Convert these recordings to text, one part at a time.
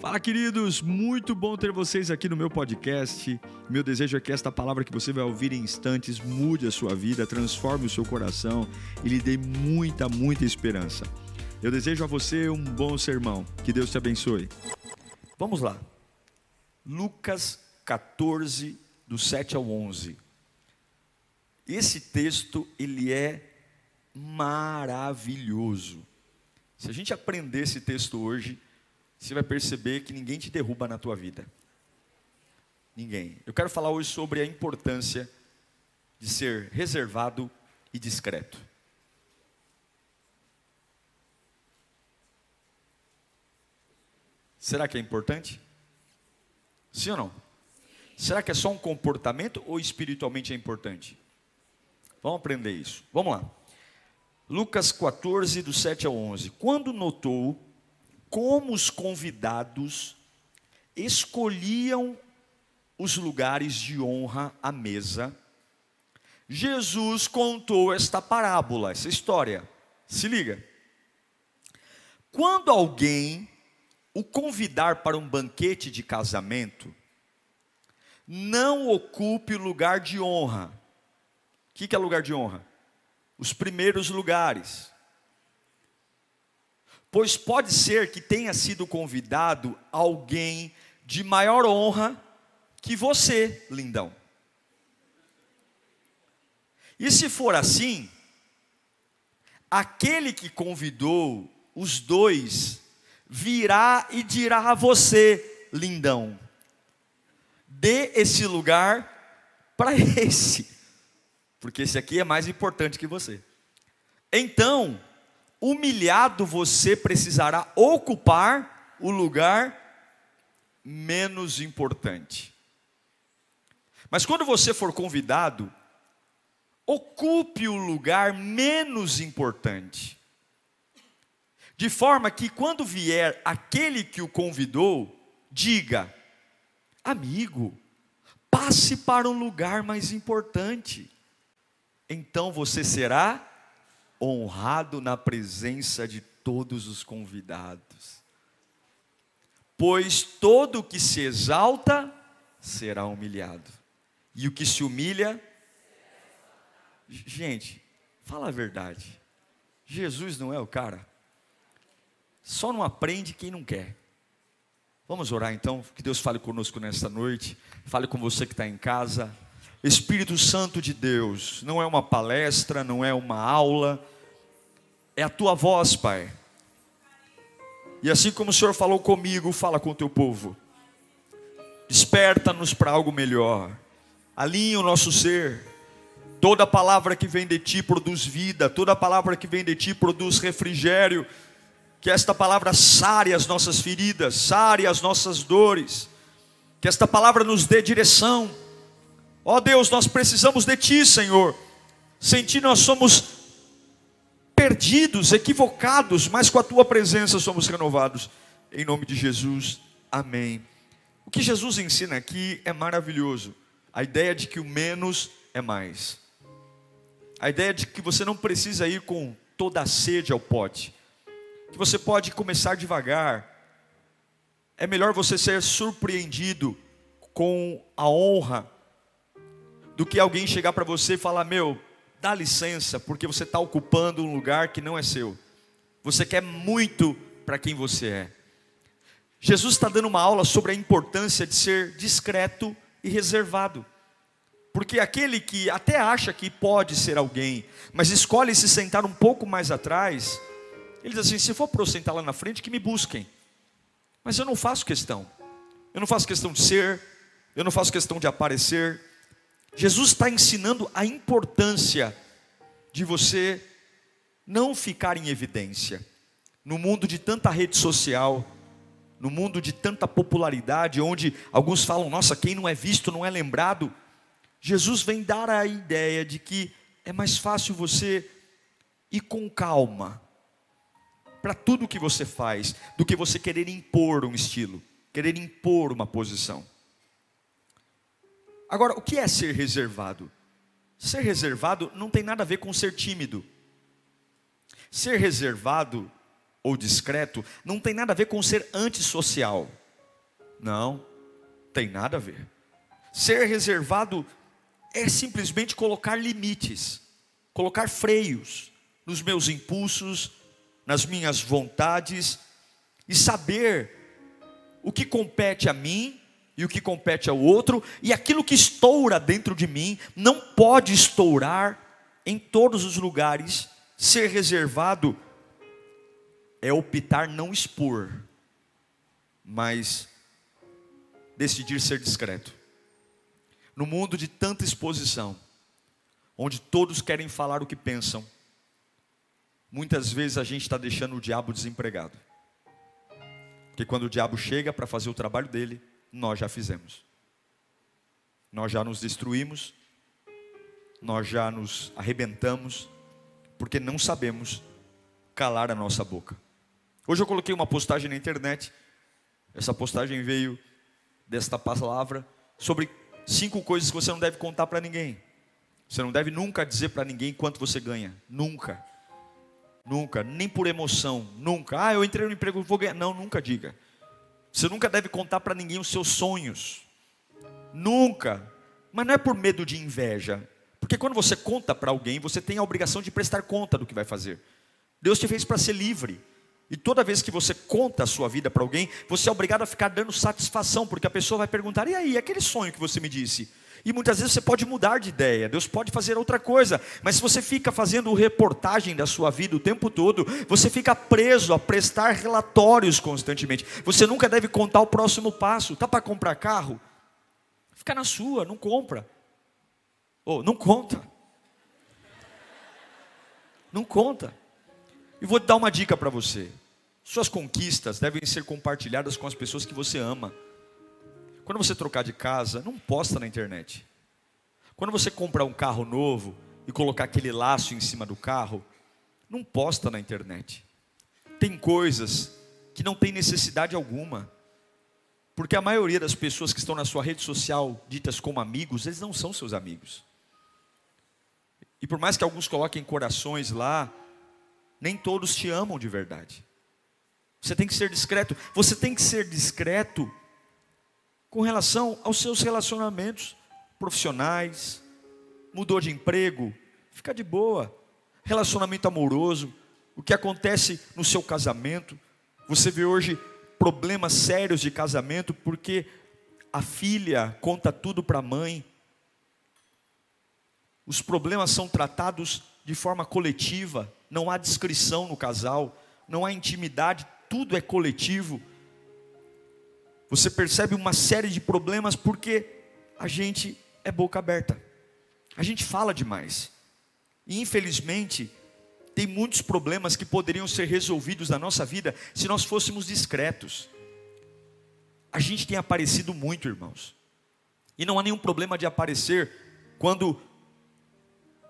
Fala, queridos! Muito bom ter vocês aqui no meu podcast. Meu desejo é que esta palavra que você vai ouvir em instantes mude a sua vida, transforme o seu coração e lhe dê muita, muita esperança. Eu desejo a você um bom sermão. Que Deus te abençoe. Vamos lá. Lucas 14, do 7 ao 11. Esse texto, ele é maravilhoso. Se a gente aprender esse texto hoje, você vai perceber que ninguém te derruba na tua vida. Ninguém. Eu quero falar hoje sobre a importância de ser reservado e discreto. Será que é importante? Sim ou não? Será que é só um comportamento ou espiritualmente é importante? Vamos aprender isso. Vamos lá. Lucas 14, do 7 ao 11. Quando notou como os convidados escolhiam os lugares de honra à mesa, Jesus contou esta parábola, essa história. Se liga. Quando alguém o convidar para um banquete de casamento, não ocupe lugar de honra. O que é lugar de honra? Os primeiros lugares. Pois pode ser que tenha sido convidado alguém de maior honra que você, lindão. E se for assim, aquele que convidou os dois virá e dirá a você, lindão, dê esse lugar para esse, porque esse aqui é mais importante que você. Então, humilhado você precisará ocupar o lugar menos importante. Mas quando você for convidado, ocupe o lugar menos importante. De forma que quando vier aquele que o convidou, diga: Amigo, passe para um lugar mais importante. Então você será honrado na presença de todos os convidados. Pois todo o que se exalta será humilhado, e o que se humilha. Gente, fala a verdade. Jesus não é o cara. Só não aprende quem não quer. Vamos orar então, que Deus fale conosco nesta noite, fale com você que está em casa. Espírito Santo de Deus, não é uma palestra, não é uma aula, é a tua voz, Pai. E assim como o Senhor falou comigo, fala com o teu povo. Desperta-nos para algo melhor. Alinha o nosso ser. Toda palavra que vem de ti produz vida, toda palavra que vem de ti produz refrigério. Que esta palavra sare as nossas feridas, sare as nossas dores. Que esta palavra nos dê direção. Ó oh Deus, nós precisamos de ti, Senhor. Sem ti nós somos perdidos, equivocados, mas com a tua presença somos renovados. Em nome de Jesus, amém. O que Jesus ensina aqui é maravilhoso. A ideia de que o menos é mais. A ideia de que você não precisa ir com toda a sede ao pote. Que você pode começar devagar. É melhor você ser surpreendido com a honra do que alguém chegar para você e falar: Meu, dá licença, porque você está ocupando um lugar que não é seu. Você quer muito para quem você é. Jesus está dando uma aula sobre a importância de ser discreto e reservado. Porque aquele que até acha que pode ser alguém, mas escolhe se sentar um pouco mais atrás, ele diz assim: se for para eu sentar lá na frente, que me busquem. Mas eu não faço questão. Eu não faço questão de ser, eu não faço questão de aparecer, Jesus está ensinando a importância de você não ficar em evidência. No mundo de tanta rede social, no mundo de tanta popularidade, onde alguns falam, nossa, quem não é visto não é lembrado. Jesus vem dar a ideia de que é mais fácil você ir com calma para tudo que você faz, do que você querer impor um estilo, querer impor uma posição. Agora, o que é ser reservado? Ser reservado não tem nada a ver com ser tímido. Ser reservado ou discreto não tem nada a ver com ser antissocial. Não, tem nada a ver. Ser reservado é simplesmente colocar limites, colocar freios nos meus impulsos, nas minhas vontades e saber o que compete a mim e o que compete ao outro, e aquilo que estoura dentro de mim não pode estourar em todos os lugares. Ser reservado é optar não expor, mas decidir ser discreto. No mundo de tanta exposição, onde todos querem falar o que pensam, muitas vezes a gente está deixando o diabo desempregado. Porque quando o diabo chega para fazer o trabalho dele, nós já fizemos. Nós já nos destruímos, nós já nos arrebentamos, porque não sabemos calar a nossa boca. Hoje eu coloquei uma postagem na internet, essa postagem veio desta palavra, sobre cinco coisas que você não deve contar para ninguém. Você não deve nunca dizer para ninguém quanto você ganha, nunca. Nunca, nem por emoção, nunca. Ah, eu entrei no emprego, vou ganhar. Não, nunca diga. Você nunca deve contar para ninguém os seus sonhos. Nunca. Mas não é por medo de inveja. Porque quando você conta para alguém, você tem a obrigação de prestar conta do que vai fazer. Deus te fez para ser livre. E toda vez que você conta a sua vida para alguém, você é obrigado a ficar dando satisfação, porque a pessoa vai perguntar: e aí, aquele sonho que você me disse? E muitas vezes você pode mudar de ideia, Deus pode fazer outra coisa, mas se você fica fazendo reportagem da sua vida o tempo todo, você fica preso a prestar relatórios constantemente. Você nunca deve contar o próximo passo. Tá para comprar carro? Fica na sua, não compra. Ou oh, não conta. Não conta. E vou te dar uma dica para você. Suas conquistas devem ser compartilhadas com as pessoas que você ama. Quando você trocar de casa, não posta na internet. Quando você comprar um carro novo e colocar aquele laço em cima do carro, não posta na internet. Tem coisas que não tem necessidade alguma. Porque a maioria das pessoas que estão na sua rede social, ditas como amigos, eles não são seus amigos. E por mais que alguns coloquem corações lá, nem todos te amam de verdade. Você tem que ser discreto. Você tem que ser discreto com relação aos seus relacionamentos profissionais, mudou de emprego, fica de boa. Relacionamento amoroso, o que acontece no seu casamento. Você vê hoje problemas sérios de casamento porque a filha conta tudo para a mãe. Os problemas são tratados de forma coletiva, não há discrição no casal, não há intimidade, tudo é coletivo. Você percebe uma série de problemas porque a gente é boca aberta. A gente fala demais. E infelizmente, tem muitos problemas que poderiam ser resolvidos na nossa vida se nós fôssemos discretos. A gente tem aparecido muito, irmãos. E não há nenhum problema de aparecer quando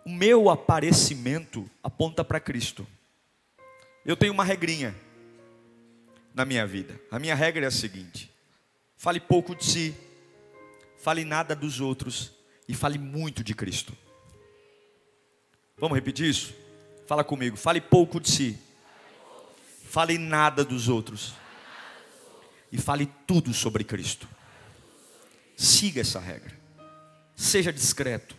o meu aparecimento aponta para Cristo. Eu tenho uma regrinha na minha vida. A minha regra é a seguinte: Fale pouco de si, fale nada dos outros e fale muito de Cristo. Vamos repetir isso? Fala comigo. Fale pouco de si, fale nada dos outros e fale tudo sobre Cristo. Siga essa regra. Seja discreto.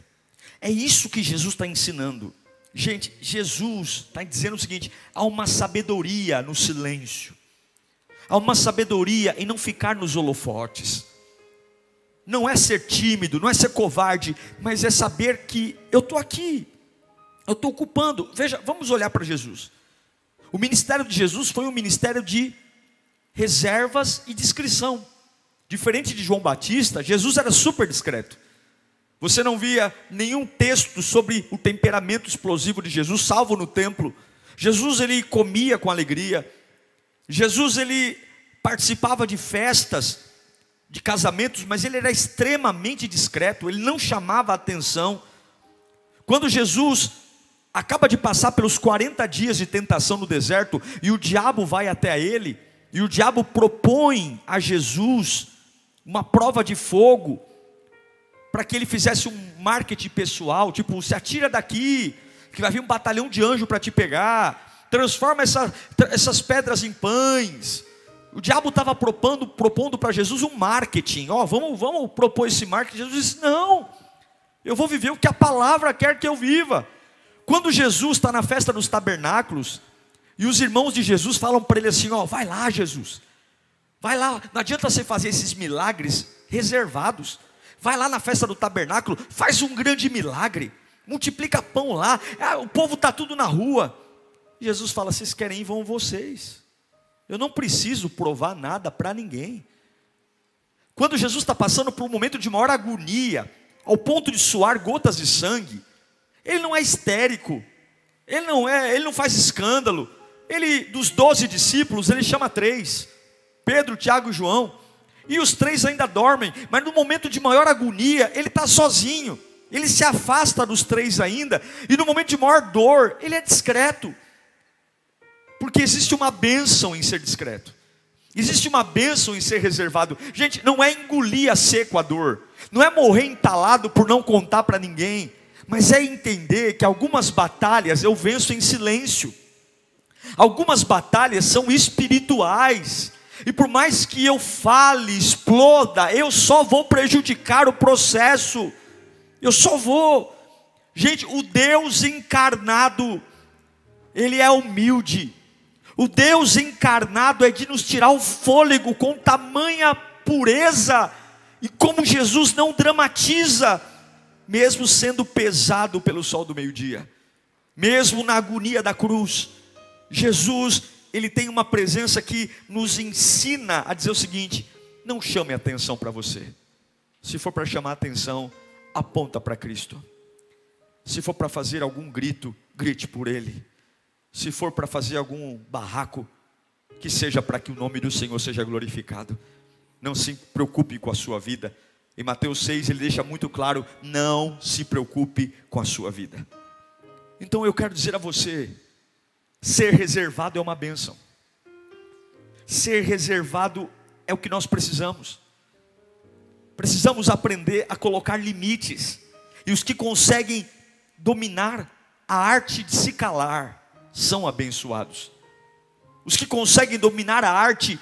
É isso que Jesus está ensinando. Gente, Jesus está dizendo o seguinte: há uma sabedoria no silêncio. Há uma sabedoria em não ficar nos holofotes. Não é ser tímido, não é ser covarde, mas é saber que eu estou aqui, eu estou ocupando. Veja, vamos olhar para Jesus. O ministério de Jesus foi um ministério de reservas e discrição. Diferente de João Batista, Jesus era super discreto. Você não via nenhum texto sobre o temperamento explosivo de Jesus, salvo no templo. Jesus ele comia com alegria, Jesus ele participava de festas, de casamentos, mas ele era extremamente discreto, ele não chamava atenção. Quando Jesus acaba de passar pelos 40 dias de tentação no deserto e o diabo vai até ele, e o diabo propõe a Jesus uma prova de fogo para que ele fizesse um marketing pessoal, tipo, se atira daqui, que vai vir um batalhão de anjo para te pegar transforma essa, essas pedras em pães. O diabo estava propondo, propondo para Jesus um marketing. Ó, oh, vamos, vamos propor esse marketing. Jesus disse: Não, eu vou viver o que a palavra quer que eu viva. Quando Jesus está na festa dos tabernáculos, e os irmãos de Jesus falam para ele assim: Ó, oh, vai lá, Jesus, vai lá, não adianta você fazer esses milagres reservados. Vai lá na festa do tabernáculo, faz um grande milagre, multiplica pão lá, ah, o povo está tudo na rua. Jesus fala: Vocês querem ir, vão vocês. Eu não preciso provar nada para ninguém. Quando Jesus está passando por um momento de maior agonia, ao ponto de suar gotas de sangue, ele não é histérico, ele não é, ele não faz escândalo. Ele dos doze discípulos, ele chama três: Pedro, Tiago e João. E os três ainda dormem, mas no momento de maior agonia, ele está sozinho. Ele se afasta dos três ainda, e no momento de maior dor, ele é discreto. Porque existe uma bênção em ser discreto. Existe uma bênção em ser reservado. Gente, não é engolir a seco a dor. Não é morrer entalado por não contar para ninguém. Mas é entender que algumas batalhas eu venço em silêncio. Algumas batalhas são espirituais. E por mais que eu fale, exploda, eu só vou prejudicar o processo. Eu só vou. Gente, o Deus encarnado, ele é humilde. O Deus encarnado é de nos tirar o fôlego com tamanha pureza, e como Jesus não dramatiza, mesmo sendo pesado pelo sol do meio-dia, mesmo na agonia da cruz, Jesus, ele tem uma presença que nos ensina a dizer o seguinte: não chame atenção para você, se for para chamar atenção, aponta para Cristo, se for para fazer algum grito, grite por Ele. Se for para fazer algum barraco, que seja para que o nome do Senhor seja glorificado. Não se preocupe com a sua vida. Em Mateus 6 ele deixa muito claro: não se preocupe com a sua vida. Então eu quero dizer a você: ser reservado é uma bênção. Ser reservado é o que nós precisamos. Precisamos aprender a colocar limites. E os que conseguem dominar a arte de se calar, são abençoados. Os que conseguem dominar a arte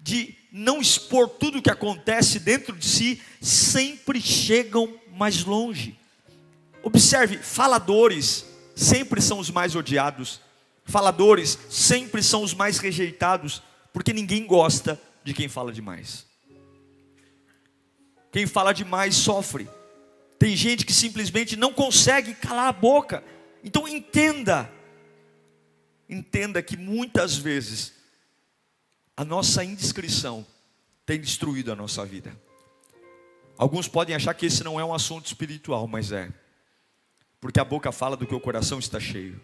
de não expor tudo o que acontece dentro de si, sempre chegam mais longe. Observe, faladores sempre são os mais odiados, faladores sempre são os mais rejeitados, porque ninguém gosta de quem fala demais. Quem fala demais sofre. Tem gente que simplesmente não consegue calar a boca. Então entenda, entenda que muitas vezes a nossa indiscrição tem destruído a nossa vida. Alguns podem achar que esse não é um assunto espiritual, mas é. Porque a boca fala do que o coração está cheio.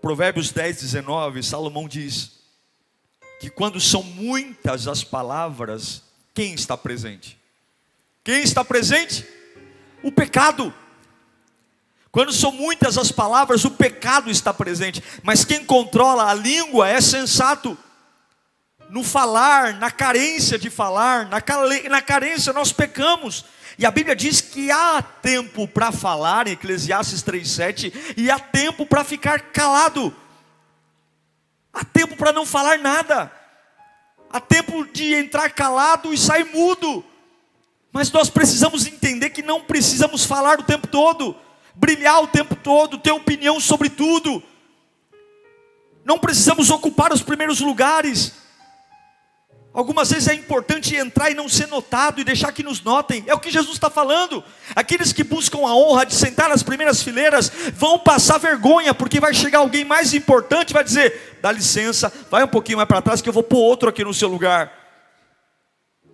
Provérbios 10, 19, Salomão diz que quando são muitas as palavras, quem está presente? Quem está presente? O pecado. Quando são muitas as palavras, o pecado está presente, mas quem controla a língua é sensato. No falar, na carência de falar, na, na carência nós pecamos. E a Bíblia diz que há tempo para falar, em Eclesiastes 3,7, e há tempo para ficar calado. Há tempo para não falar nada. Há tempo de entrar calado e sair mudo. Mas nós precisamos entender que não precisamos falar o tempo todo brilhar o tempo todo, ter opinião sobre tudo. Não precisamos ocupar os primeiros lugares. Algumas vezes é importante entrar e não ser notado e deixar que nos notem. É o que Jesus está falando. Aqueles que buscam a honra de sentar nas primeiras fileiras vão passar vergonha, porque vai chegar alguém mais importante e vai dizer: dá licença, vai um pouquinho mais para trás que eu vou pôr outro aqui no seu lugar.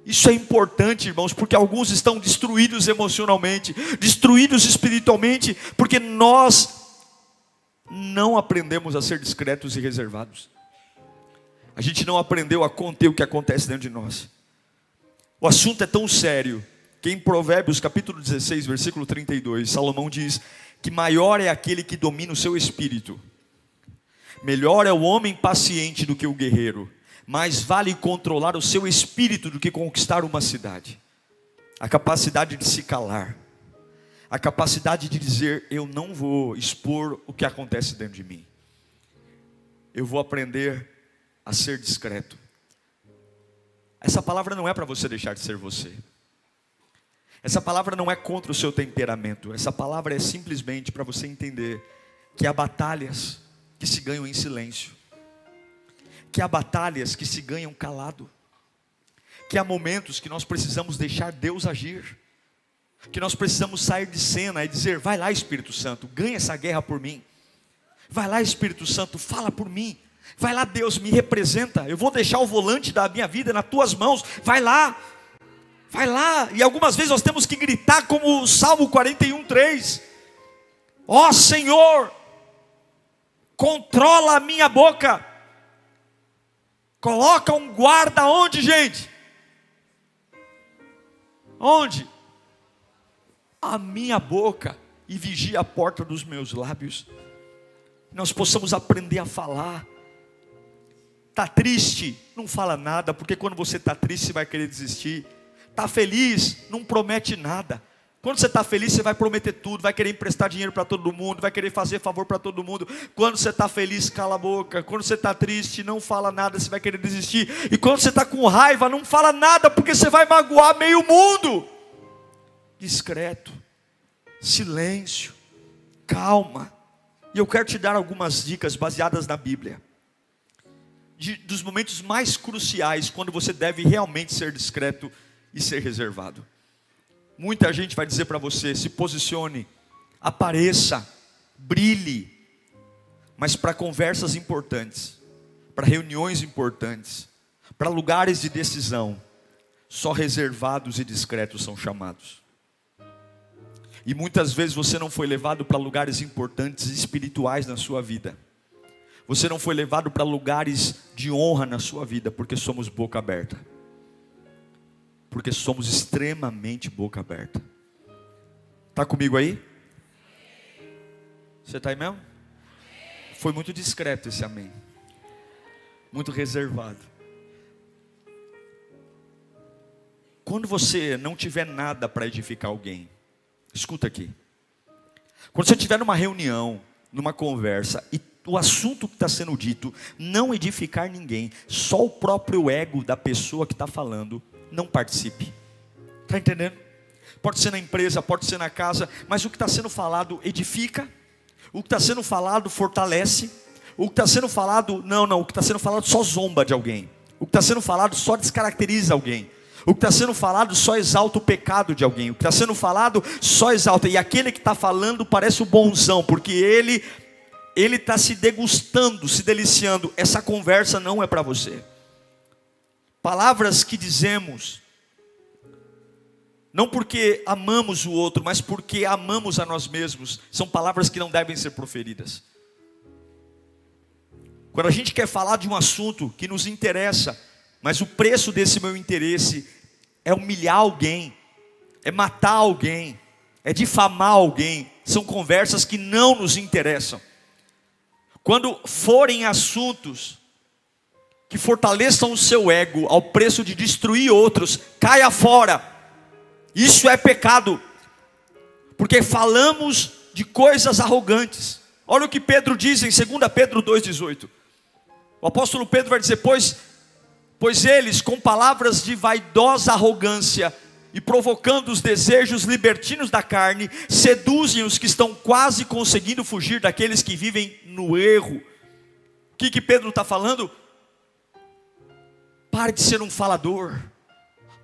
Isso é importante, irmãos, porque alguns estão destruídos emocionalmente, destruídos espiritualmente, porque nós não aprendemos a ser discretos e reservados. A gente não aprendeu a conter o que acontece dentro de nós. O assunto é tão sério que em Provérbios capítulo 16, versículo 32, Salomão diz que maior é aquele que domina o seu espírito. Melhor é o homem paciente do que o guerreiro mais vale controlar o seu espírito do que conquistar uma cidade. A capacidade de se calar, a capacidade de dizer: Eu não vou expor o que acontece dentro de mim, eu vou aprender a ser discreto, Essa palavra não é para você deixar de ser você. Essa palavra não é contra o seu temperamento. Essa palavra é simplesmente para você entender que há batalhas que se ganham em silêncio, que há batalhas que se ganham calado, que há momentos que nós precisamos deixar Deus agir, que nós precisamos sair de cena e dizer: vai lá, Espírito Santo, ganha essa guerra por mim. Vai lá, Espírito Santo, fala por mim. Vai lá, Deus, me representa. Eu vou deixar o volante da minha vida nas tuas mãos. Vai lá, vai lá. E algumas vezes nós temos que gritar, como o Salmo 41, 3: Ó oh, Senhor, controla a minha boca. Coloca um guarda onde, gente? Onde? A minha boca e vigia a porta dos meus lábios. Nós possamos aprender a falar. Tá triste? Não fala nada, porque quando você está triste você vai querer desistir. Tá feliz? Não promete nada. Quando você está feliz, você vai prometer tudo, vai querer emprestar dinheiro para todo mundo, vai querer fazer favor para todo mundo. Quando você está feliz, cala a boca. Quando você está triste, não fala nada, você vai querer desistir. E quando você está com raiva, não fala nada, porque você vai magoar meio mundo. Discreto, silêncio, calma. E eu quero te dar algumas dicas baseadas na Bíblia. De, dos momentos mais cruciais, quando você deve realmente ser discreto e ser reservado. Muita gente vai dizer para você: se posicione, apareça, brilhe. Mas para conversas importantes, para reuniões importantes, para lugares de decisão, só reservados e discretos são chamados. E muitas vezes você não foi levado para lugares importantes espirituais na sua vida. Você não foi levado para lugares de honra na sua vida, porque somos boca aberta porque somos extremamente boca aberta. Está comigo aí? Você está aí mesmo? Foi muito discreto esse amém. Muito reservado. Quando você não tiver nada para edificar alguém, escuta aqui. Quando você estiver numa reunião, numa conversa, e o assunto que está sendo dito não edificar ninguém, só o próprio ego da pessoa que está falando, não participe. Está entendendo? Pode ser na empresa, pode ser na casa, mas o que está sendo falado edifica, o que está sendo falado fortalece, o que está sendo falado, não, não, o que está sendo falado só zomba de alguém, o que está sendo falado só descaracteriza alguém. O que está sendo falado só exalta o pecado de alguém. O que está sendo falado só exalta. E aquele que está falando parece o bonzão, porque ele ele está se degustando, se deliciando. Essa conversa não é para você. Palavras que dizemos, não porque amamos o outro, mas porque amamos a nós mesmos, são palavras que não devem ser proferidas. Quando a gente quer falar de um assunto que nos interessa, mas o preço desse meu interesse é humilhar alguém, é matar alguém, é difamar alguém, são conversas que não nos interessam. Quando forem assuntos que fortaleçam o seu ego ao preço de destruir outros, caia fora. Isso é pecado, porque falamos de coisas arrogantes. Olha o que Pedro diz em 2 Pedro 2,18. O apóstolo Pedro vai dizer: pois, pois eles, com palavras de vaidosa arrogância e provocando os desejos libertinos da carne, seduzem os que estão quase conseguindo fugir daqueles que vivem no erro. O que, que Pedro está falando? Pare de ser um falador.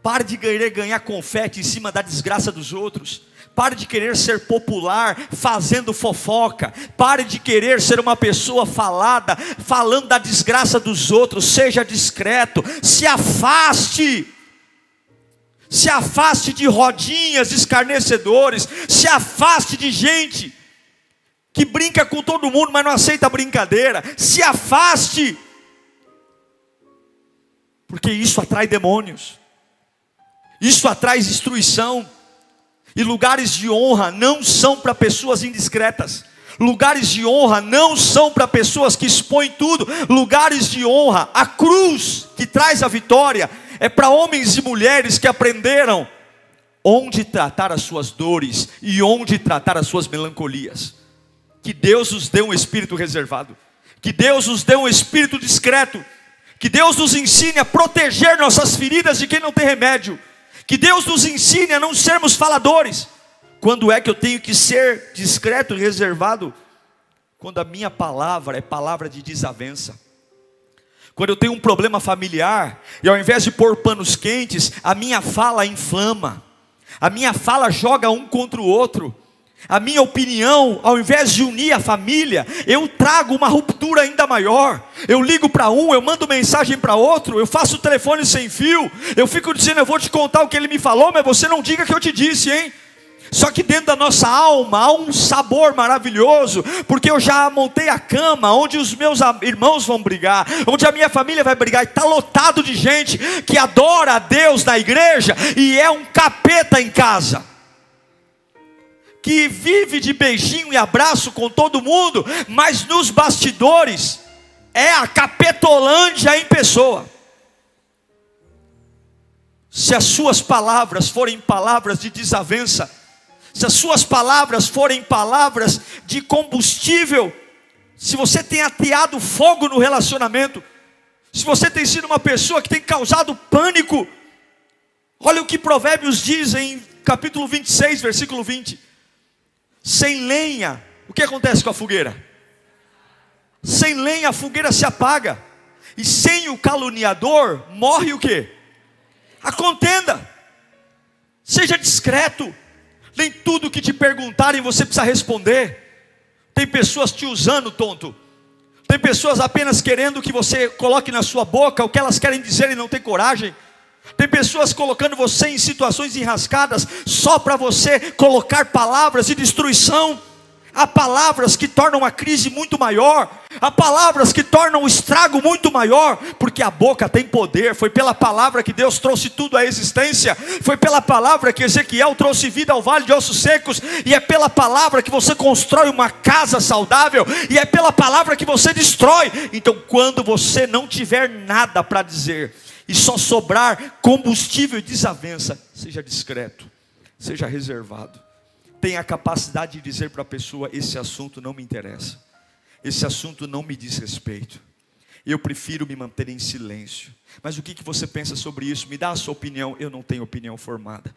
Pare de querer ganhar confete em cima da desgraça dos outros. Pare de querer ser popular fazendo fofoca. Pare de querer ser uma pessoa falada, falando da desgraça dos outros. Seja discreto. Se afaste. Se afaste de rodinhas escarnecedores. Se afaste de gente que brinca com todo mundo, mas não aceita brincadeira. Se afaste porque isso atrai demônios, isso atrai destruição, e lugares de honra não são para pessoas indiscretas. Lugares de honra não são para pessoas que expõem tudo. Lugares de honra, a cruz que traz a vitória, é para homens e mulheres que aprenderam onde tratar as suas dores e onde tratar as suas melancolias. Que Deus nos dê um espírito reservado, que Deus nos dê um espírito discreto, Que Deus nos ensine a proteger nossas feridas de quem não tem remédio. Que Deus nos ensine a não sermos faladores. Quando é que eu tenho que ser discreto e reservado? Quando a minha palavra é palavra de desavença. Quando eu tenho um problema familiar, e ao invés de pôr panos quentes, a minha fala inflama, a minha fala joga um contra o outro, a minha opinião, ao invés de unir a família, eu trago uma ruptura ainda maior. Eu ligo para um, eu mando mensagem para outro, eu faço telefone sem fio, eu fico dizendo, eu vou te contar o que ele me falou, mas você não diga que eu te disse, hein? Só que dentro da nossa alma há um sabor maravilhoso, porque eu já montei a cama onde os meus irmãos vão brigar, onde a minha família vai brigar, e está lotado de gente que adora a Deus na igreja e é um capeta em casa. Que vive de beijinho e abraço com todo mundo, mas nos bastidores é a capetolândia em pessoa. Se as suas palavras forem palavras de desavença, se as suas palavras forem palavras de combustível, se você tem ateado fogo no relacionamento, se você tem sido uma pessoa que tem causado pânico, olha o que Provérbios diz em capítulo 26, versículo 20: sem lenha, o que acontece com a fogueira? Sem lenha a fogueira se apaga, e sem o caluniador morre o que? A contenda. Seja discreto, nem tudo que te perguntarem você precisa responder. Tem pessoas te usando, tonto. Tem pessoas apenas querendo que você coloque na sua boca o que elas querem dizer e não tem coragem. Tem pessoas colocando você em situações enrascadas só para você colocar palavras de destruição. Há palavras que tornam a crise muito maior, há palavras que tornam o estrago muito maior, porque a boca tem poder. Foi pela palavra que Deus trouxe tudo à existência, foi pela palavra que Ezequiel trouxe vida ao vale de ossos secos, e é pela palavra que você constrói uma casa saudável, e é pela palavra que você destrói. Então, quando você não tiver nada para dizer, e só sobrar combustível e desavença, seja discreto, seja reservado tem a capacidade de dizer para a pessoa: esse assunto não me interessa, esse assunto não me diz respeito, eu prefiro me manter em silêncio. Mas o que, que você pensa sobre isso? Me dá a sua opinião, eu não tenho opinião formada.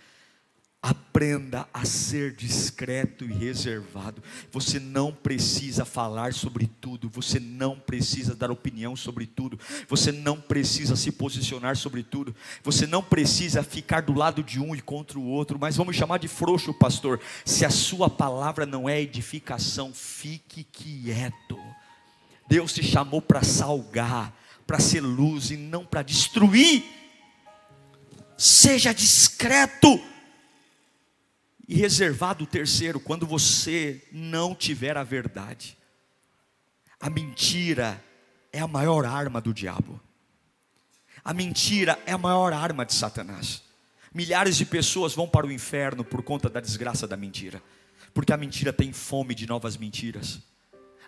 Aprenda a ser discreto e reservado. Você não precisa falar sobre tudo, você não precisa dar opinião sobre tudo, você não precisa se posicionar sobre tudo, você não precisa ficar do lado de um e contra o outro, mas vamos chamar de frouxo, pastor. Se a sua palavra não é edificação, fique quieto. Deus te chamou para salgar, para ser luz e não para destruir. Seja discreto e reservado o terceiro, quando você não tiver a verdade. A mentira é a maior arma do diabo. A mentira é a maior arma de Satanás. Milhares de pessoas vão para o inferno por conta da desgraça da mentira, porque a mentira tem fome de novas mentiras.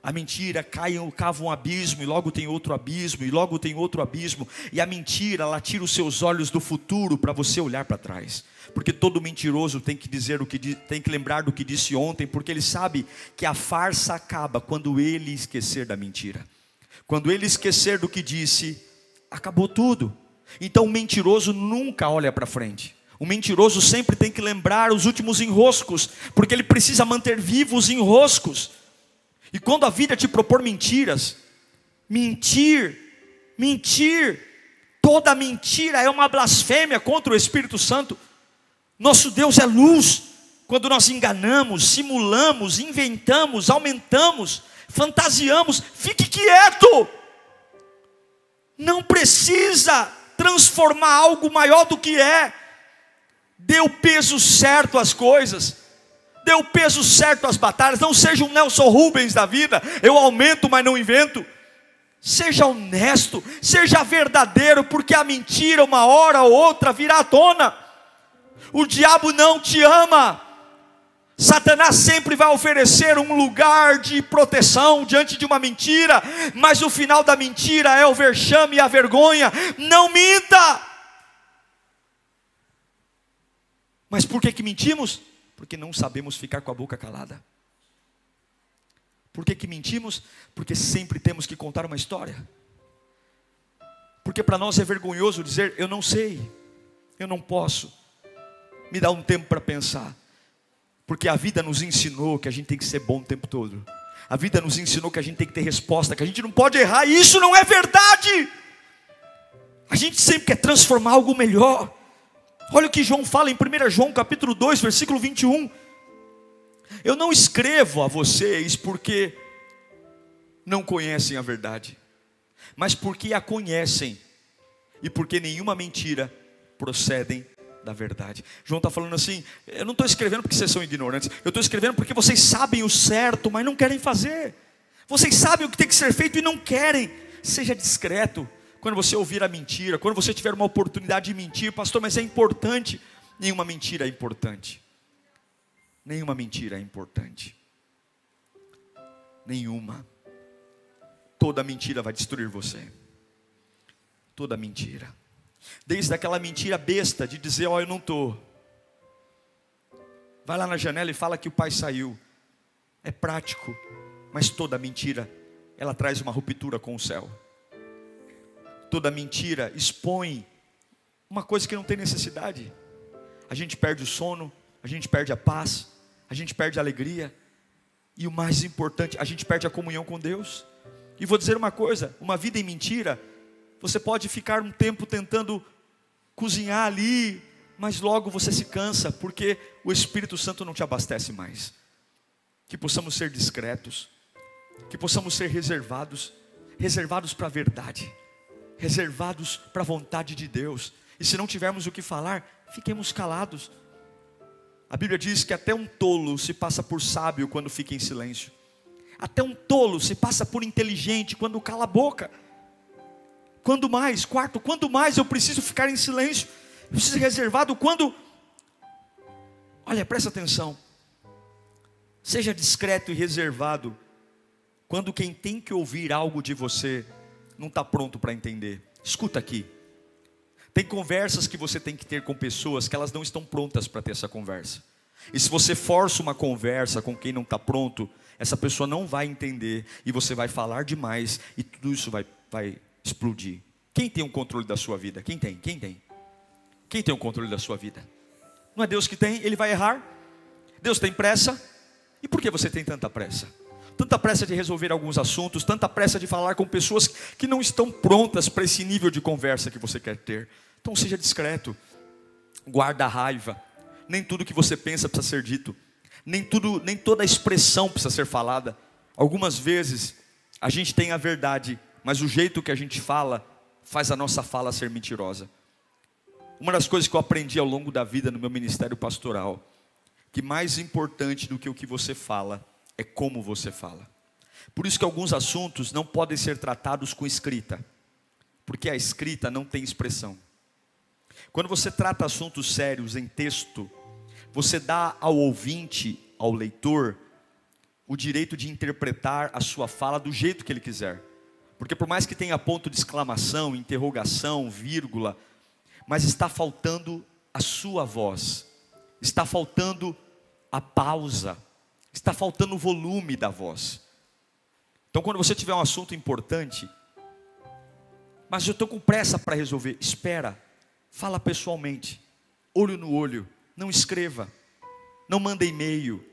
A mentira cai, cava um abismo, e logo tem outro abismo, e logo tem outro abismo. E a mentira, ela tira os seus olhos do futuro para você olhar para trás. Porque todo mentiroso tem que dizer o que tem que lembrar do que disse ontem, porque ele sabe que a farsa acaba quando ele esquecer da mentira. Quando ele esquecer do que disse, acabou tudo. Então o mentiroso nunca olha para frente. O mentiroso sempre tem que lembrar os últimos enroscos, porque ele precisa manter vivos os enroscos. E quando a vida te propor mentiras, mentir, mentir, toda mentira é uma blasfêmia contra o Espírito Santo. Nosso Deus é luz. Quando nós enganamos, simulamos, inventamos, aumentamos, fantasiamos, fique quieto. Não precisa transformar algo maior do que é. Dê o peso certo às coisas dê o peso certo às batalhas, não seja um Nelson Rubens da vida, eu aumento, mas não invento. Seja honesto, seja verdadeiro, porque a mentira, uma hora ou outra, virá à tona. O diabo não te ama. Satanás sempre vai oferecer um lugar de proteção diante de uma mentira, mas o final da mentira é o vexame e a vergonha. Não minta! Mas por que, que mentimos? Porque não sabemos ficar com a boca calada. Por que, que mentimos? Porque sempre temos que contar uma história. Porque para nós é vergonhoso dizer eu não sei, eu não posso. Me dá um tempo para pensar. Porque a vida nos ensinou que a gente tem que ser bom o tempo todo. A vida nos ensinou que a gente tem que ter resposta, que a gente não pode errar, e isso não é verdade. A gente sempre quer transformar algo melhor. Olha o que João fala em 1 João capítulo 2, versículo 21. Eu não escrevo a vocês porque não conhecem a verdade, mas porque a conhecem e porque nenhuma mentira procedem da verdade. João está falando assim: eu não estou escrevendo porque vocês são ignorantes, eu estou escrevendo porque vocês sabem o certo, mas não querem fazer. Vocês sabem o que tem que ser feito e não querem. Seja discreto quando você ouvir a mentira, quando você tiver uma oportunidade de mentir, pastor, mas é importante. Nenhuma mentira é importante. Nenhuma mentira é importante. Nenhuma. Toda mentira vai destruir você. Toda mentira. Desde aquela mentira besta de dizer, ó, oh, eu não estou. Vai lá na janela e fala que o pai saiu. É prático, mas toda mentira, ela traz uma ruptura com o céu. Toda mentira expõe uma coisa que não tem necessidade. A gente perde o sono, a gente perde a paz, a gente perde a alegria. E o mais importante, a gente perde a comunhão com Deus. E vou dizer uma coisa: uma vida em mentira você pode ficar um tempo tentando cozinhar ali, mas logo você se cansa, porque o Espírito Santo não te abastece mais. Que possamos ser discretos, que possamos ser reservados, reservados para a verdade, reservados para a vontade de Deus. E se não tivermos o que falar, fiquemos calados. A Bíblia diz que até um tolo se passa por sábio quando fica em silêncio. Até um tolo se passa por inteligente quando cala a boca. Quando mais? Quarto, quando mais eu preciso ficar em silêncio? Eu preciso ser reservado quando. Olha, presta atenção. Seja discreto e reservado quando quem tem que ouvir algo de você não está pronto para entender. Escuta aqui. Tem conversas que você tem que ter com pessoas que elas não estão prontas para ter essa conversa. E se você força uma conversa com quem não está pronto, essa pessoa não vai entender e você vai falar demais e tudo isso vai, vai explodir. Quem tem o controle da sua vida? Quem tem? Quem tem? Quem tem o controle da sua vida? Não é Deus que tem, ele vai errar. Deus tem pressa. E por que você tem tanta pressa? Tanta pressa de resolver alguns assuntos, tanta pressa de falar com pessoas que não estão prontas para esse nível de conversa que você quer ter. Então seja discreto. Guarda a raiva. Nem tudo que você pensa precisa ser dito. Nem tudo, nem toda expressão precisa ser falada. Algumas vezes a gente tem a verdade mas o jeito que a gente fala faz a nossa fala ser mentirosa. Uma das coisas que eu aprendi ao longo da vida no meu ministério pastoral, que mais importante do que o que você fala é como você fala. Por isso que alguns assuntos não podem ser tratados com escrita, porque a escrita não tem expressão. Quando você trata assuntos sérios em texto, você dá ao ouvinte, ao leitor, o direito de interpretar a sua fala do jeito que ele quiser. Porque por mais que tenha ponto de exclamação, interrogação, vírgula, mas está faltando a sua voz, está faltando a pausa, está faltando o volume da voz. Então, quando você tiver um assunto importante, mas eu estou com pressa para resolver, espera, fala pessoalmente, olho no olho, não escreva, não manda e-mail,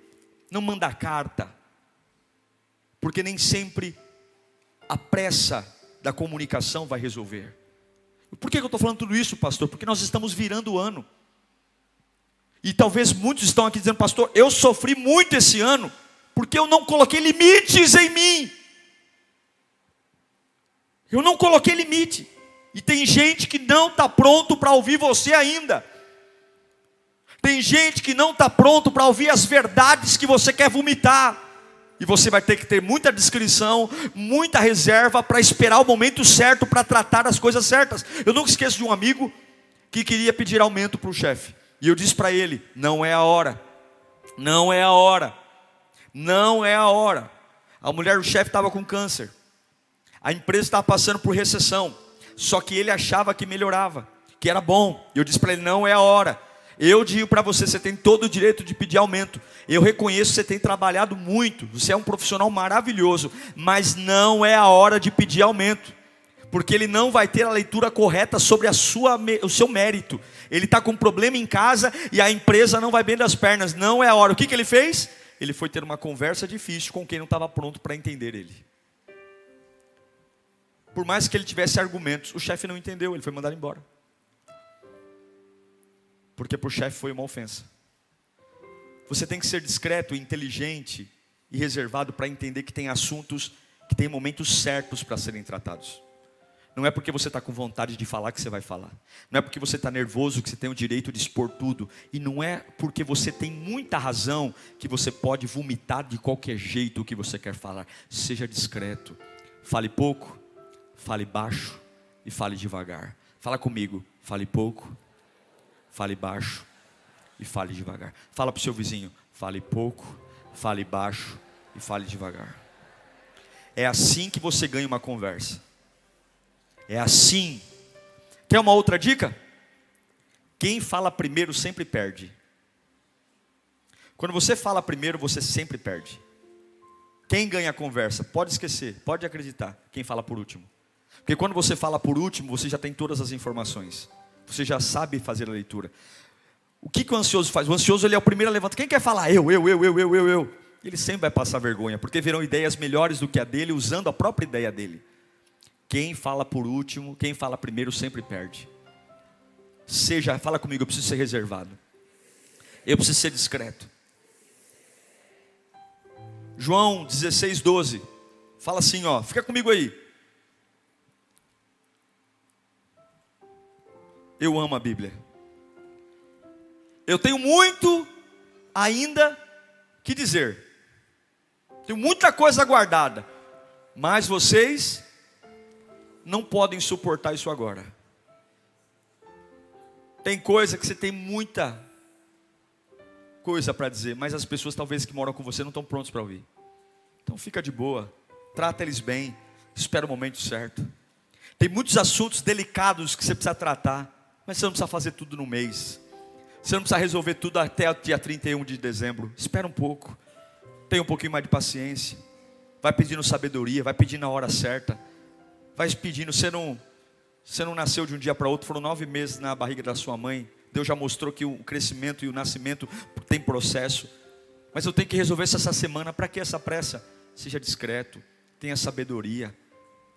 não manda carta, porque nem sempre a pressa da comunicação vai resolver. Por que eu estou falando tudo isso, pastor? Porque nós estamos virando o ano. E talvez muitos estão aqui dizendo, pastor, eu sofri muito esse ano, porque eu não coloquei limites em mim. Eu não coloquei limite. E tem gente que não está pronto para ouvir você ainda. Tem gente que não está pronto para ouvir as verdades que você quer vomitar. E você vai ter que ter muita discrição, muita reserva para esperar o momento certo para tratar as coisas certas. Eu nunca esqueço de um amigo que queria pedir aumento para o chefe. E eu disse para ele: não é a hora. Não é a hora. Não é a hora. A mulher do chefe estava com câncer. A empresa estava passando por recessão. Só que ele achava que melhorava, que era bom. E eu disse para ele: não é a hora. Eu digo para você, você tem todo o direito de pedir aumento. Eu reconheço que você tem trabalhado muito, você é um profissional maravilhoso, mas não é a hora de pedir aumento. Porque ele não vai ter a leitura correta sobre a sua, o seu mérito. Ele está com um problema em casa e a empresa não vai bem das pernas, não é a hora. O que, que ele fez? Ele foi ter uma conversa difícil com quem não estava pronto para entender ele. Por mais que ele tivesse argumentos, o chefe não entendeu, ele foi mandado embora. Porque para o chefe foi uma ofensa. Você tem que ser discreto, inteligente e reservado para entender que tem assuntos que tem momentos certos para serem tratados. Não é porque você está com vontade de falar que você vai falar. Não é porque você está nervoso que você tem o direito de expor tudo. E não é porque você tem muita razão que você pode vomitar de qualquer jeito o que você quer falar. Seja discreto. Fale pouco, fale baixo e fale devagar. Fala comigo. Fale pouco, fale baixo e fale devagar. Fala para o seu vizinho. Fale pouco, fale baixo e fale devagar. É assim que você ganha uma conversa. É assim. Quer uma outra dica? Quem fala primeiro sempre perde. Quando você fala primeiro, você sempre perde. Quem ganha a conversa? Pode esquecer, pode acreditar. Quem fala por último. Porque quando você fala por último, você já tem todas as informações. Você já sabe fazer a leitura. O que, que o ansioso faz? O ansioso ele é o primeiro a levantar. Quem quer falar? Eu, eu, eu, eu, eu, eu, eu. Ele sempre vai passar vergonha, porque verão ideias melhores do que a dele, usando a própria ideia dele. Quem fala por último, quem fala primeiro sempre perde. Seja, fala comigo, eu preciso ser reservado. Eu preciso ser discreto. João 16, 12. Fala assim, ó, fica comigo aí. Eu amo a Bíblia. Eu tenho muito ainda que dizer. Tenho muita coisa guardada. Mas vocês não podem suportar isso agora. Tem coisa que você tem muita coisa para dizer, mas as pessoas talvez que moram com você não estão prontos para ouvir. Então fica de boa, trata eles bem, espera o momento certo. Tem muitos assuntos delicados que você precisa tratar, mas você não precisa fazer tudo no mês. Você não precisa resolver tudo até o dia 31 de dezembro. Espera um pouco. Tenha um pouquinho mais de paciência. Vai pedindo sabedoria, vai pedindo a hora certa vai pedindo, você não, você não nasceu de um dia para outro, foram nove meses na barriga da sua mãe. Deus já mostrou que o crescimento e o nascimento tem processo. Mas eu tenho que resolver isso essa semana. Para que essa pressa? Seja discreto, tenha sabedoria.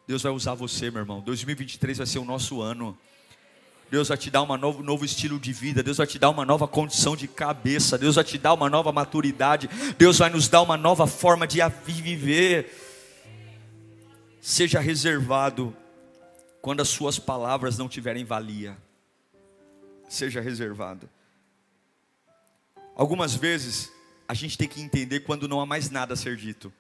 Deus vai usar você, meu irmão. 2023 vai ser o nosso ano. Deus vai te dar um novo, novo estilo de vida, Deus vai te dar uma nova condição de cabeça, Deus vai te dar uma nova maturidade, Deus vai nos dar uma nova forma de viver seja reservado quando as suas palavras não tiverem valia. Seja reservado. Algumas vezes a gente tem que entender quando não há mais nada a ser dito.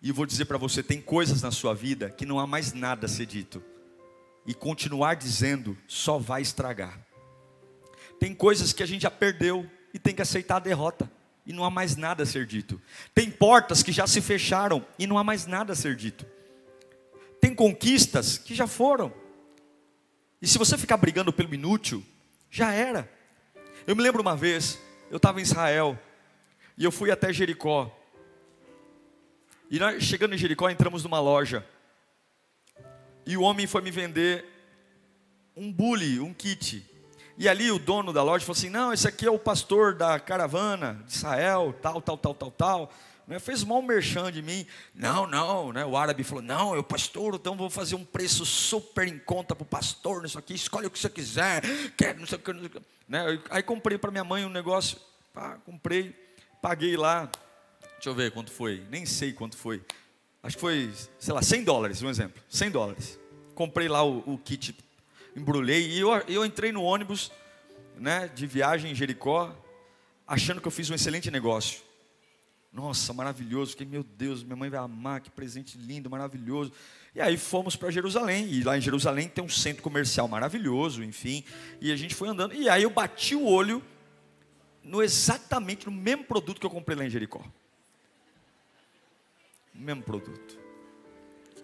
E eu vou dizer para você: tem coisas na sua vida que não há mais nada a ser dito. E continuar dizendo só vai estragar. Tem coisas que a gente já perdeu e tem que aceitar a derrota e não há mais nada a ser dito. Tem portas que já se fecharam e não há mais nada a ser dito. Tem conquistas que já foram. E se você ficar brigando pelo inútil, já era. Eu me lembro uma vez, eu estava em Israel e eu fui até Jericó. E nós, chegando em Jericó, entramos numa loja. E o homem foi me vender um bule, um kit. E ali o dono da loja falou assim: não, esse aqui é o pastor da caravana de Israel, tal, tal, tal, tal, tal. Né? Fez mal merchan de mim. Não, não, né? o árabe falou: não, eu pastor, então vou fazer um preço super em conta para o pastor nisso aqui, escolhe o que você quiser, quer, não sei o que. Né? Aí comprei para minha mãe um negócio, pá, comprei, paguei lá. Deixa eu ver quanto foi, nem sei quanto foi. Acho que foi, sei lá, 100 dólares, um exemplo, 100 dólares. Comprei lá o, o kit embrulhei. E eu, eu entrei no ônibus né, de viagem em Jericó, achando que eu fiz um excelente negócio. Nossa, maravilhoso. Fiquei, meu Deus, minha mãe vai amar, que presente lindo, maravilhoso. E aí fomos para Jerusalém. E lá em Jerusalém tem um centro comercial maravilhoso, enfim. E a gente foi andando. E aí eu bati o olho no exatamente no mesmo produto que eu comprei lá em Jericó. O mesmo produto.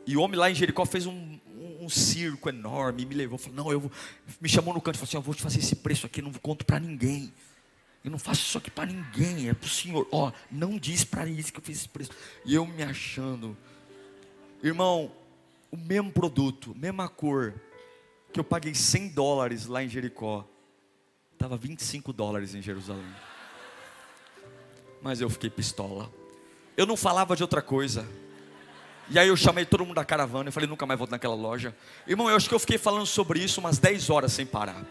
E o homem lá em Jericó fez um, um, circo enorme, me levou, falou, não, eu vou, me chamou no canto e falou assim, eu vou te fazer esse preço aqui, não conto para ninguém. Eu não faço isso aqui para ninguém, é para o Senhor. Ó, não diz para isso que eu fiz esse preço. E eu me achando. Irmão, o mesmo produto, mesma cor, que eu paguei 100 dólares lá em Jericó, estava 25 dólares em Jerusalém. Mas eu fiquei pistola. Eu não falava de outra coisa. E aí eu chamei todo mundo da caravana e falei, nunca mais volto naquela loja. Irmão, eu acho que eu fiquei falando sobre isso umas 10 horas sem parar.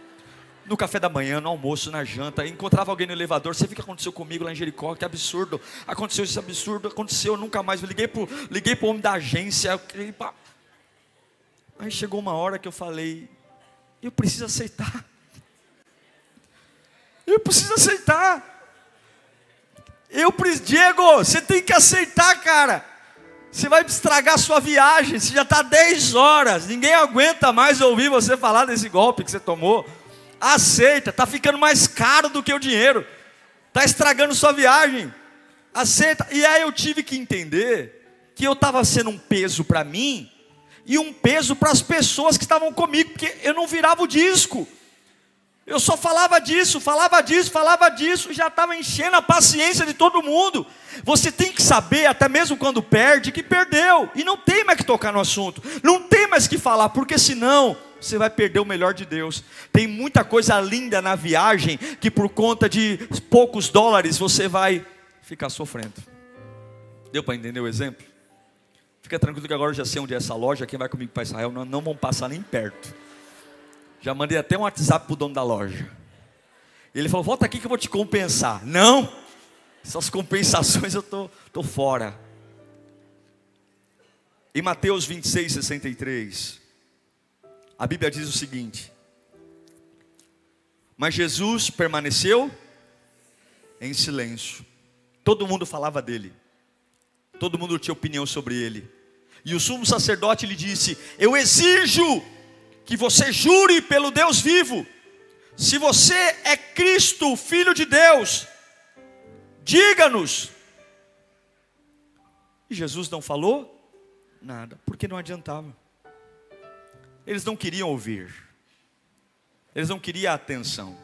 No café da manhã, no almoço, na janta, encontrava alguém no elevador, você viu o que aconteceu comigo lá em Jericó, que absurdo, aconteceu esse absurdo, aconteceu, nunca mais, eu liguei pro, liguei pro homem da agência, aí chegou uma hora que eu falei, eu preciso aceitar, eu preciso aceitar, eu, Diego, você tem que aceitar, cara, você vai estragar sua viagem, você já está 10 horas, ninguém aguenta mais ouvir você falar desse golpe que você tomou. Aceita, está ficando mais caro do que o dinheiro, está estragando sua viagem. Aceita. E aí eu tive que entender que eu estava sendo um peso para mim e um peso para as pessoas que estavam comigo, porque eu não virava o disco. Eu só falava disso, falava disso, falava disso, já estava enchendo a paciência de todo mundo. Você tem que saber, até mesmo quando perde, que perdeu. E não tem mais que tocar no assunto. Não tem mais que falar, porque senão você vai perder o melhor de Deus. Tem muita coisa linda na viagem que por conta de poucos dólares você vai ficar sofrendo. Deu para entender o exemplo? Fica tranquilo que agora eu já sei onde é essa loja. Quem vai comigo para Israel não, não vão passar nem perto. Já mandei até um WhatsApp para o dono da loja. Ele falou: Volta aqui que eu vou te compensar. Não, essas compensações eu tô, tô fora. Em Mateus 26, 63, a Bíblia diz o seguinte: Mas Jesus permaneceu em silêncio. Todo mundo falava dele, todo mundo tinha opinião sobre ele. E o sumo sacerdote lhe disse: Eu exijo que você jure pelo Deus vivo. Se você é Cristo, Filho de Deus, diga-nos. E Jesus não falou nada, porque não adiantava. Eles não queriam ouvir, eles não queriam atenção.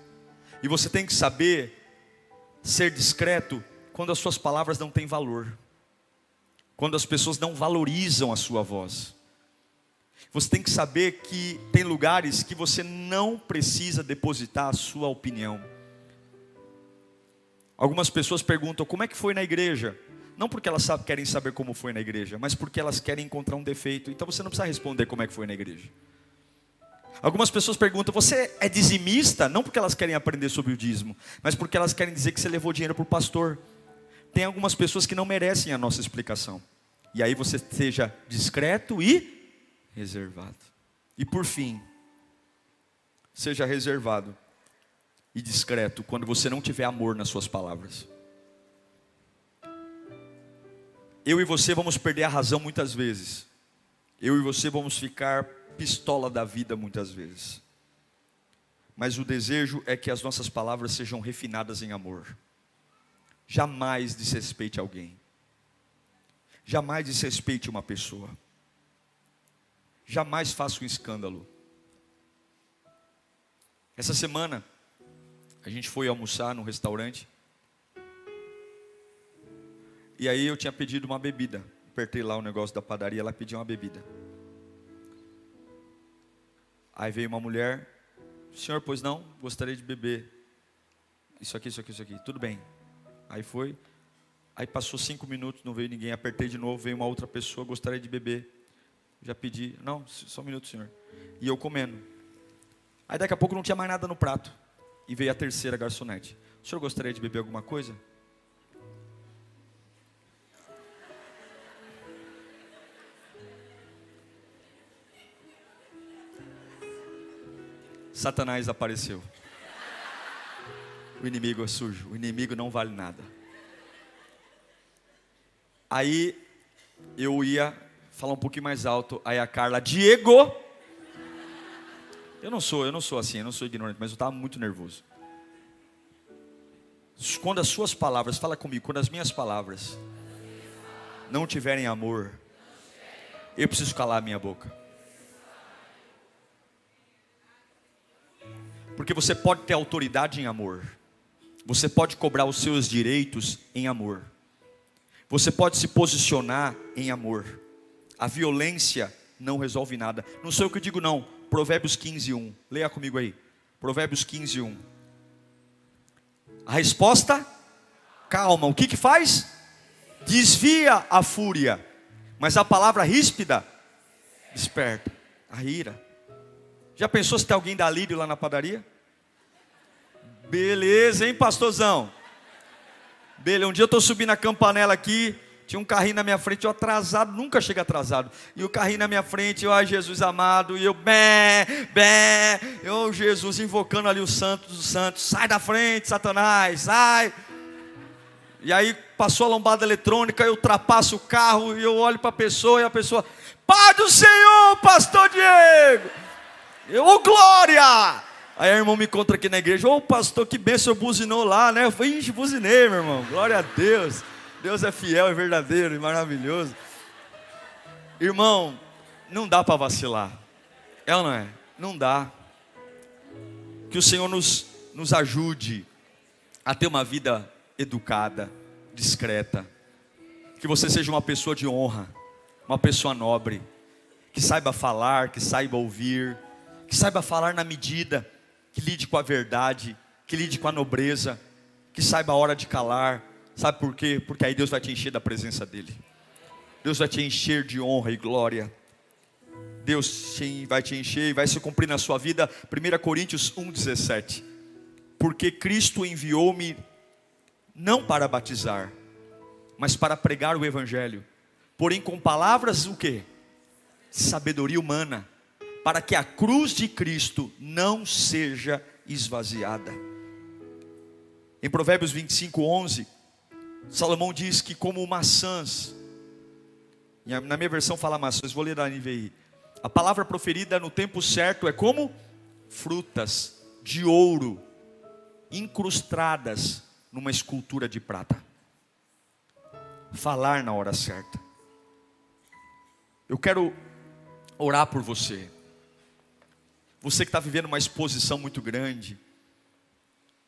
E você tem que saber ser discreto quando as suas palavras não têm valor, quando as pessoas não valorizam a sua voz. Você tem que saber que tem lugares que você não precisa depositar a sua opinião. Algumas pessoas perguntam como é que foi na igreja. Não porque elas querem saber como foi na igreja, mas porque elas querem encontrar um defeito. Então você não precisa responder como é que foi na igreja. Algumas pessoas perguntam: você é dizimista? Não porque elas querem aprender sobre o dízimo, mas porque elas querem dizer que você levou dinheiro para o pastor. Tem algumas pessoas que não merecem a nossa explicação. E aí você seja discreto e reservado. E por fim, seja reservado e discreto quando você não tiver amor nas suas palavras. Eu e você vamos perder a razão muitas vezes. Eu e você vamos ficar pistola da vida muitas vezes. Mas o desejo é que as nossas palavras sejam refinadas em amor. Jamais desrespeite alguém. Jamais desrespeite uma pessoa jamais faça um escândalo. Essa semana, a gente foi almoçar num restaurante. E aí eu tinha pedido uma bebida. Apertei lá o negócio da padaria, ela pediu uma bebida. Aí veio uma mulher, senhor, pois não, gostaria de beber. Isso aqui, isso aqui, isso aqui. Tudo bem. Aí foi. Aí passou cinco minutos, não veio ninguém. Apertei de novo, veio uma outra pessoa, gostaria de beber já pedi, não, só um minuto, senhor. E eu comendo. Aí daqui a pouco não tinha mais nada no prato. E veio a terceira garçonete. O senhor gostaria de beber alguma coisa? Satanás apareceu. O inimigo é sujo, o inimigo não vale nada. Aí eu ia falar um pouquinho mais alto. Aí a Carla, Diego. Eu não sou, eu não sou assim, eu não sou ignorante, mas eu estava muito nervoso. Quando as suas palavras, fala comigo, quando as minhas palavras não tiverem amor, eu preciso calar a minha boca. Porque você pode ter autoridade em amor. Você pode cobrar os seus direitos em amor. Você pode se posicionar em amor. A violência não resolve nada. Não sou eu que digo, não. Provérbios 15, 1. Leia comigo aí. Provérbios 15, 1. A resposta? Calma. O que que faz? Desvia a fúria. Mas a palavra ríspida desperta a ira. Já pensou se tem alguém da Lírio lá na padaria? Beleza, hein, pastorzão? Beleza, um dia eu estou subindo a campanela aqui, tinha um carrinho na minha frente, eu atrasado, nunca chega atrasado. E o carrinho na minha frente, eu, ai Jesus amado, e eu, bé, bé, eu, Jesus, invocando ali o santo dos santos, sai da frente, Satanás, sai. E aí passou a lombada eletrônica, eu ultrapasso o carro, e eu olho para a pessoa, e a pessoa, Pai do Senhor, pastor Diego, eu, oh, glória! Aí a irmã me encontra aqui na igreja, ô oh, pastor, que benção, buzinou lá, né? Eu falei, ixi, buzinei, meu irmão, glória a Deus. Deus é fiel, é verdadeiro e maravilhoso. Irmão, não dá para vacilar. É ou não é? Não dá. Que o Senhor nos, nos ajude a ter uma vida educada, discreta. Que você seja uma pessoa de honra, uma pessoa nobre, que saiba falar, que saiba ouvir, que saiba falar na medida que lide com a verdade, que lide com a nobreza, que saiba a hora de calar. Sabe por quê? Porque aí Deus vai te encher da presença dEle. Deus vai te encher de honra e glória. Deus vai te encher e vai se cumprir na sua vida. 1 Coríntios 1,17. Porque Cristo enviou-me não para batizar, mas para pregar o Evangelho. Porém, com palavras o que? Sabedoria humana para que a cruz de Cristo não seja esvaziada. Em Provérbios 25, 11, Salomão diz que como maçãs, na minha versão fala maçãs, vou ler da NVI. A palavra proferida no tempo certo é como frutas de ouro incrustadas numa escultura de prata. Falar na hora certa. Eu quero orar por você. Você que está vivendo uma exposição muito grande.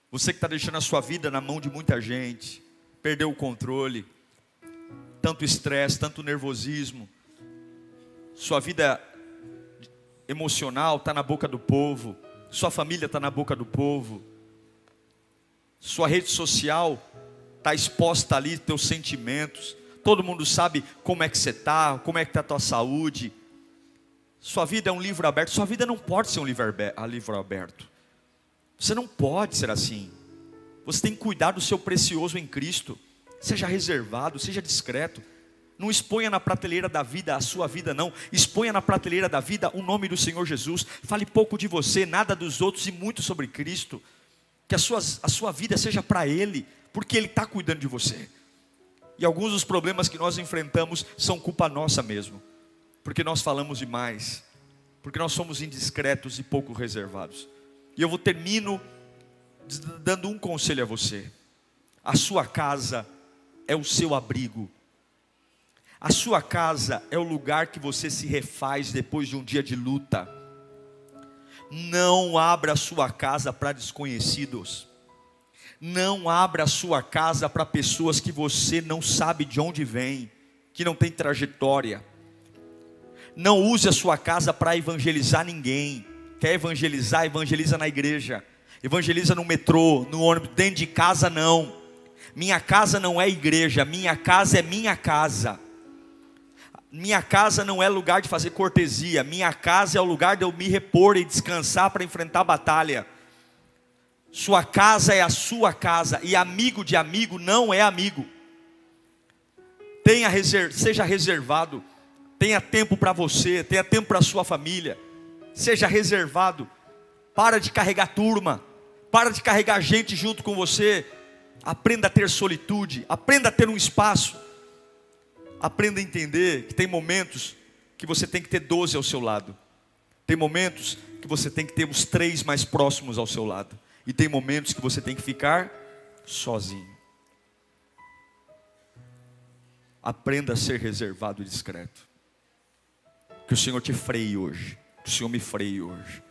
Você que está deixando a sua vida na mão de muita gente. Perdeu o controle. Tanto estresse, tanto nervosismo. Sua vida emocional está na boca do povo. Sua família está na boca do povo. Sua rede social está exposta ali, teus sentimentos. Todo mundo sabe como é que você está, como é que está a tua saúde sua vida é um livro aberto. Sua vida não pode ser um livro aberto. Você não pode ser assim. Você tem que cuidar do seu precioso em Cristo. Seja reservado, seja discreto. Não exponha na prateleira da vida a sua vida, não. Exponha na prateleira da vida o nome do Senhor Jesus. Fale pouco de você, nada dos outros e muito sobre Cristo. Que a sua, a sua vida seja para Ele, porque Ele está cuidando de você. E alguns dos problemas que nós enfrentamos são culpa nossa mesmo porque nós falamos demais, porque nós somos indiscretos e pouco reservados. E eu vou termino dando um conselho a você. A sua casa é o seu abrigo. A sua casa é o lugar que você se refaz depois de um dia de luta. Não abra a sua casa para desconhecidos. Não abra a sua casa para pessoas que você não sabe de onde vem, que não tem trajetória. Não use a sua casa para evangelizar ninguém. Quer evangelizar? Evangeliza na igreja. Evangeliza no metrô, no ônibus, dentro de casa não. Minha casa não é igreja, minha casa é minha casa. Minha casa não é lugar de fazer cortesia, minha casa é o lugar de eu me repor e descansar para enfrentar a batalha. Sua casa é a sua casa e amigo de amigo não é amigo. Tenha reserv, seja reservado. Tenha tempo para você, tenha tempo para sua família. Seja reservado. Para de carregar turma. Para de carregar gente junto com você. Aprenda a ter solitude, aprenda a ter um espaço. Aprenda a entender que tem momentos que você tem que ter 12 ao seu lado. Tem momentos que você tem que ter os três mais próximos ao seu lado. E tem momentos que você tem que ficar sozinho. Aprenda a ser reservado e discreto. Que o Senhor te freie hoje. Que o Senhor me freie hoje.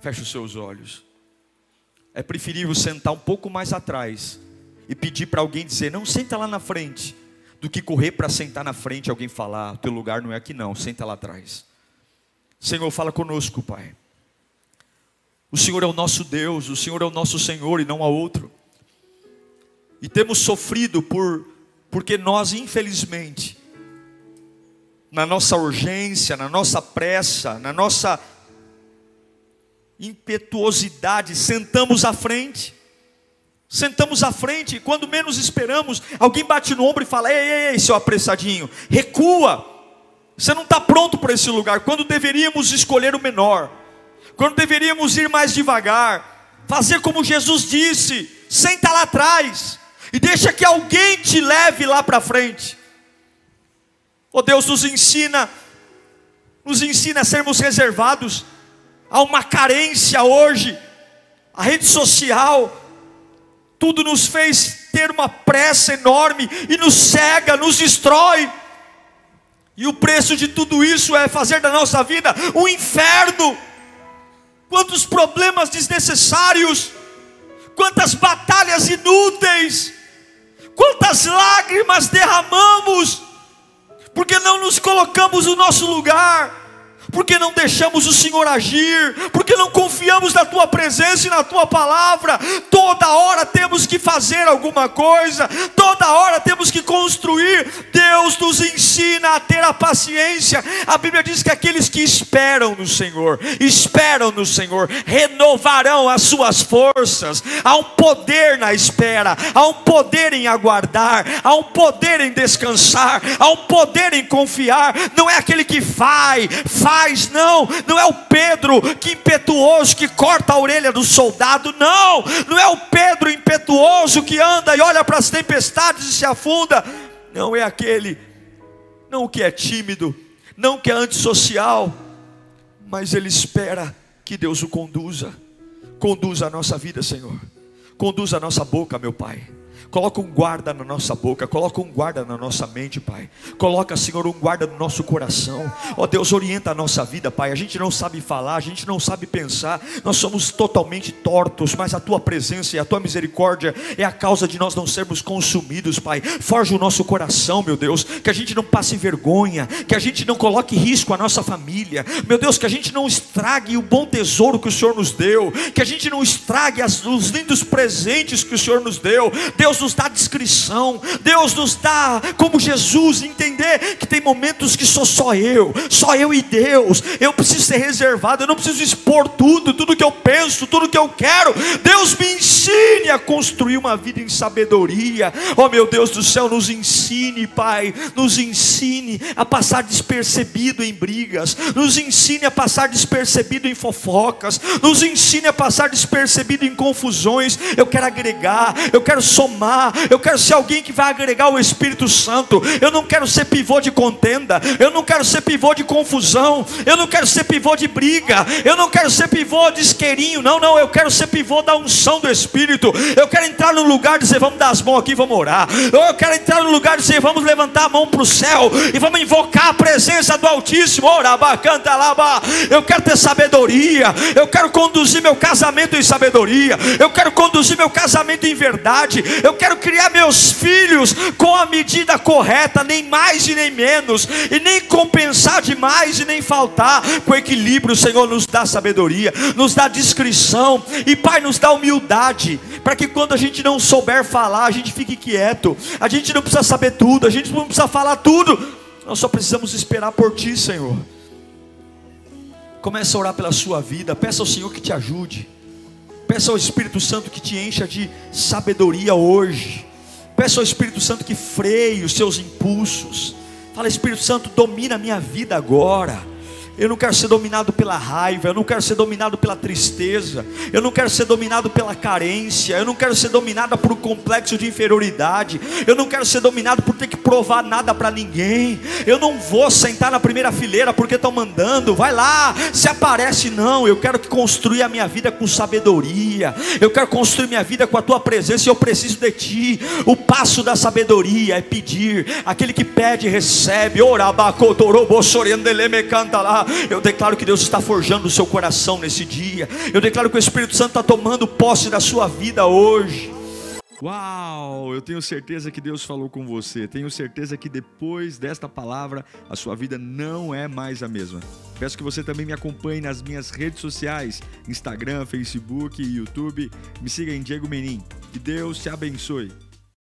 Feche os seus olhos. É preferível sentar um pouco mais atrás e pedir para alguém dizer: Não, senta lá na frente. do que correr para sentar na frente e alguém falar: teu lugar não é aqui, não, senta lá atrás. Senhor, fala conosco, Pai. O Senhor é o nosso Deus, o Senhor é o nosso Senhor e não há outro. E temos sofrido por porque nós, infelizmente, na nossa urgência, na nossa pressa, na nossa impetuosidade, sentamos à frente. Sentamos à frente e quando menos esperamos, alguém bate no ombro e fala: Ei, ei, ei, seu apressadinho, recua. Você não está pronto para esse lugar. Quando deveríamos escolher o menor, quando deveríamos ir mais devagar, fazer como Jesus disse: senta lá atrás e deixa que alguém te leve lá para frente. Oh Deus, nos ensina, nos ensina a sermos reservados. Há uma carência hoje. A rede social, tudo nos fez ter uma pressa enorme e nos cega, nos destrói. E o preço de tudo isso é fazer da nossa vida um inferno. Quantos problemas desnecessários, quantas batalhas inúteis, quantas lágrimas derramamos, porque não nos colocamos no nosso lugar porque não deixamos o Senhor agir, porque não confiamos na tua presença e na tua palavra. Toda hora temos que fazer alguma coisa, toda hora temos que construir. Deus nos ensina a ter a paciência. A Bíblia diz que aqueles que esperam no Senhor, esperam no Senhor, renovarão as suas forças. Há um poder na espera, há um poder em aguardar, há um poder em descansar, há um poder em confiar. Não é aquele que vai, faz faz, não, não é o Pedro que impetuoso que corta a orelha do soldado, não, não é o Pedro impetuoso que anda e olha para as tempestades e se afunda, não é aquele, não o que é tímido, não o que é antissocial, mas ele espera que Deus o conduza, conduza a nossa vida, Senhor, conduza a nossa boca, meu Pai Coloca um guarda na nossa boca, coloca um guarda na nossa mente, Pai. Coloca, Senhor, um guarda no nosso coração. Ó oh, Deus, orienta a nossa vida, Pai. A gente não sabe falar, a gente não sabe pensar, nós somos totalmente tortos, mas a tua presença e a tua misericórdia é a causa de nós não sermos consumidos, Pai. Forja o nosso coração, meu Deus, que a gente não passe vergonha, que a gente não coloque risco à nossa família, meu Deus, que a gente não estrague o bom tesouro que o Senhor nos deu, que a gente não estrague as, os lindos presentes que o Senhor nos deu. Deus, Deus nos dá discrição, Deus nos dá, como Jesus, entender que tem momentos que sou só eu, só eu e Deus, eu preciso ser reservado, eu não preciso expor tudo, tudo que eu penso, tudo que eu quero. Deus me ensine a construir uma vida em sabedoria, oh meu Deus do céu, nos ensine, Pai, nos ensine a passar despercebido em brigas, nos ensine a passar despercebido em fofocas, nos ensine a passar despercebido em confusões. Eu quero agregar, eu quero somar eu quero ser alguém que vai agregar o Espírito Santo. Eu não quero ser pivô de contenda, eu não quero ser pivô de confusão, eu não quero ser pivô de briga, eu não quero ser pivô de isqueirinho, não, não, eu quero ser pivô da unção do Espírito. Eu quero entrar no lugar e dizer, vamos dar as mãos aqui, vamos orar. Eu quero entrar no lugar e dizer, vamos levantar a mão para o céu e vamos invocar a presença do Altíssimo. Oraba, canta lá, eu quero ter sabedoria, eu quero conduzir meu casamento em sabedoria, eu quero conduzir meu casamento em verdade, eu quero criar meus filhos com a medida correta, nem mais e nem menos, e nem compensar demais e nem faltar, com equilíbrio. O Senhor nos dá sabedoria, nos dá discrição, e Pai, nos dá humildade, para que quando a gente não souber falar, a gente fique quieto. A gente não precisa saber tudo, a gente não precisa falar tudo, nós só precisamos esperar por Ti, Senhor. Comece a orar pela sua vida, peça ao Senhor que te ajude. Peça ao Espírito Santo que te encha de sabedoria hoje. Peça ao Espírito Santo que freie os seus impulsos. Fala, Espírito Santo, domina a minha vida agora. Eu não quero ser dominado pela raiva, eu não quero ser dominado pela tristeza, eu não quero ser dominado pela carência, eu não quero ser dominado por um complexo de inferioridade, eu não quero ser dominado por ter que provar nada para ninguém. Eu não vou sentar na primeira fileira porque estão mandando, vai lá, se aparece não. Eu quero que construir a minha vida com sabedoria. Eu quero construir minha vida com a tua presença e eu preciso de ti. O passo da sabedoria é pedir. Aquele que pede recebe. canta lá. Eu declaro que Deus está forjando o seu coração nesse dia. Eu declaro que o Espírito Santo está tomando posse da sua vida hoje. Uau! Eu tenho certeza que Deus falou com você. Tenho certeza que depois desta palavra a sua vida não é mais a mesma. Peço que você também me acompanhe nas minhas redes sociais: Instagram, Facebook YouTube. Me siga em Diego Menin. Que Deus te abençoe.